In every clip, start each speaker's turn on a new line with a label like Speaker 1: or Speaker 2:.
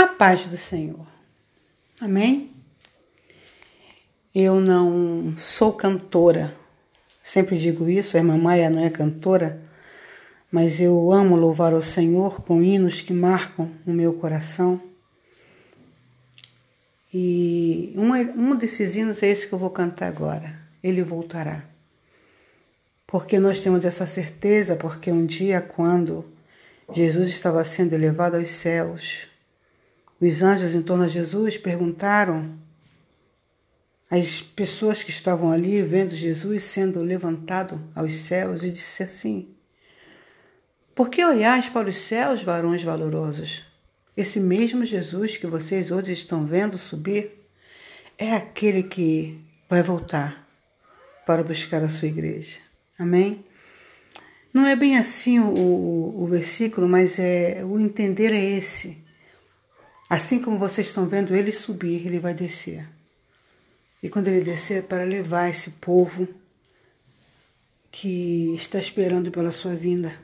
Speaker 1: A paz do Senhor. Amém? Eu não sou cantora. Sempre digo isso, a irmã Maia não é cantora, mas eu amo louvar o Senhor com hinos que marcam o meu coração. E um desses hinos é esse que eu vou cantar agora. Ele voltará. Porque nós temos essa certeza, porque um dia, quando Jesus estava sendo elevado aos céus, os anjos em torno de Jesus perguntaram às pessoas que estavam ali vendo Jesus sendo levantado aos céus e disse assim: Por que olhais para os céus, varões valorosos? Esse mesmo Jesus que vocês hoje estão vendo subir é aquele que vai voltar para buscar a sua igreja. Amém? Não é bem assim o, o, o versículo, mas é o entender é esse. Assim como vocês estão vendo ele subir, ele vai descer. E quando ele descer, é para levar esse povo que está esperando pela sua vinda.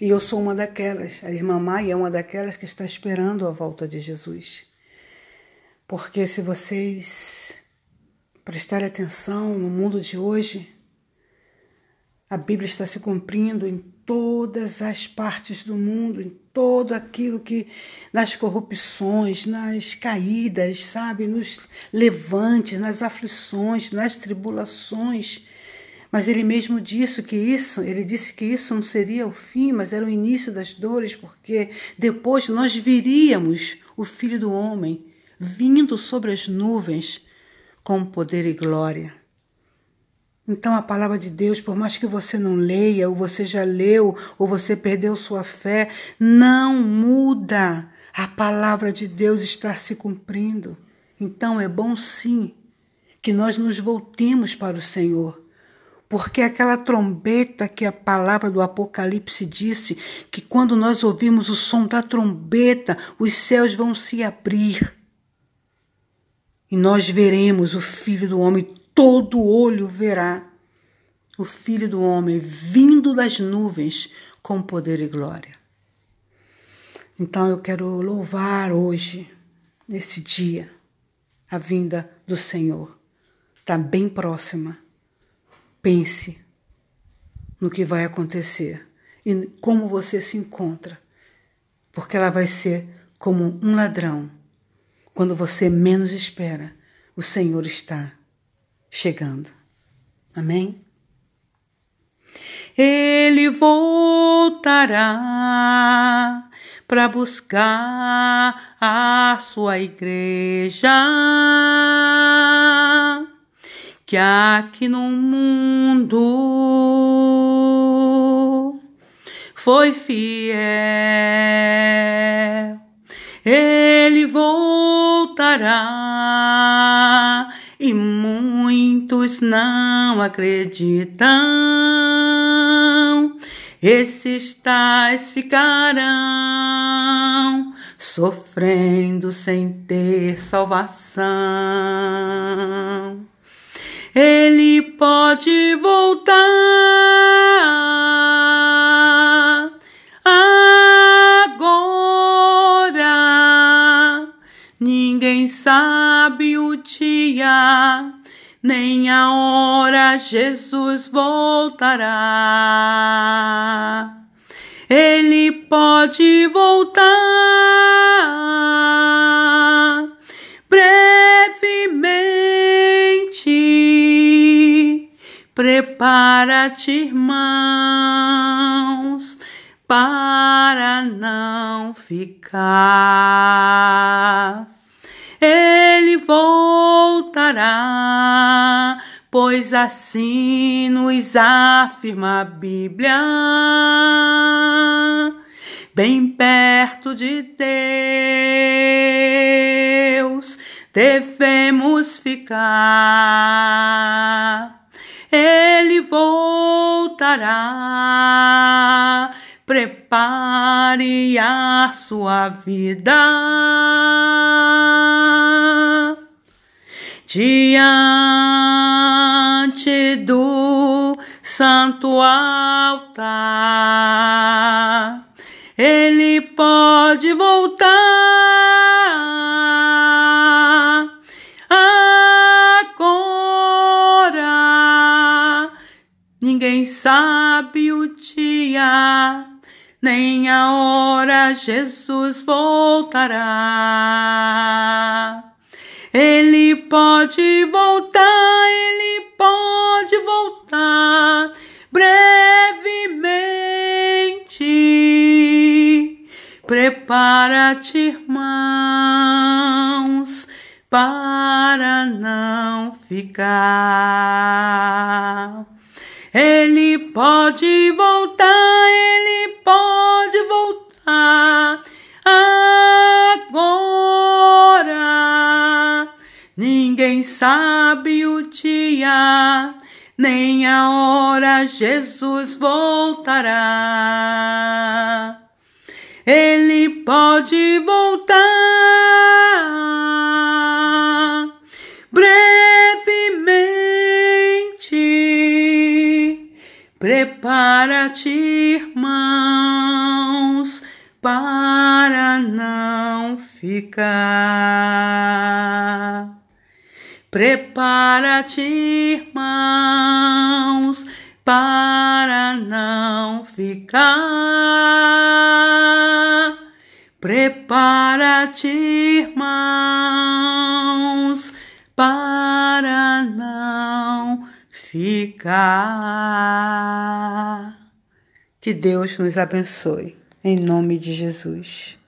Speaker 1: E eu sou uma daquelas, a irmã Maia é uma daquelas que está esperando a volta de Jesus. Porque se vocês prestarem atenção no mundo de hoje, a Bíblia está se cumprindo em todas as partes do mundo, em todo aquilo que nas corrupções, nas caídas, sabe, nos levantes, nas aflições, nas tribulações. Mas ele mesmo disse que isso, ele disse que isso não seria o fim, mas era o início das dores, porque depois nós viríamos o Filho do homem vindo sobre as nuvens com poder e glória. Então a palavra de Deus, por mais que você não leia, ou você já leu, ou você perdeu sua fé, não muda. A palavra de Deus está se cumprindo. Então é bom sim que nós nos voltemos para o Senhor. Porque aquela trombeta que a palavra do Apocalipse disse, que quando nós ouvimos o som da trombeta, os céus vão se abrir. E nós veremos o Filho do Homem todo olho verá o Filho do Homem vindo das nuvens com poder e glória. Então eu quero louvar hoje, nesse dia, a vinda do Senhor. Está bem próxima. Pense no que vai acontecer e como você se encontra, porque ela vai ser como um ladrão. Quando você menos espera, o Senhor está chegando. Amém? Ele voltará para buscar a sua igreja, que aqui no mundo foi fiel. Ele voltará muitos não acreditam. Esses tais ficarão sofrendo sem ter salvação. Ele pode voltar agora. Ninguém sabe o dia nem a hora Jesus voltará. Ele pode voltar brevemente. Prepara-te, irmãos, para não ficar. Ele voltará, pois assim nos afirma a Bíblia. Bem perto de Deus devemos ficar. Ele voltará prepare a sua vida diante do santo altar. Ele pode voltar. Agora ninguém sabe o dia nem a hora Jesus voltará. Ele pode voltar, ele pode voltar brevemente. Prepara-te, irmãos, para não ficar. Ele pode voltar, ele sabe o dia, nem a hora Jesus voltará. Ele pode voltar brevemente. Prepara-te, irmãos, para não ficar. Prepara-te, irmãos, para não ficar. Prepara-te, irmãos, para não ficar. Que Deus nos abençoe, em nome de Jesus.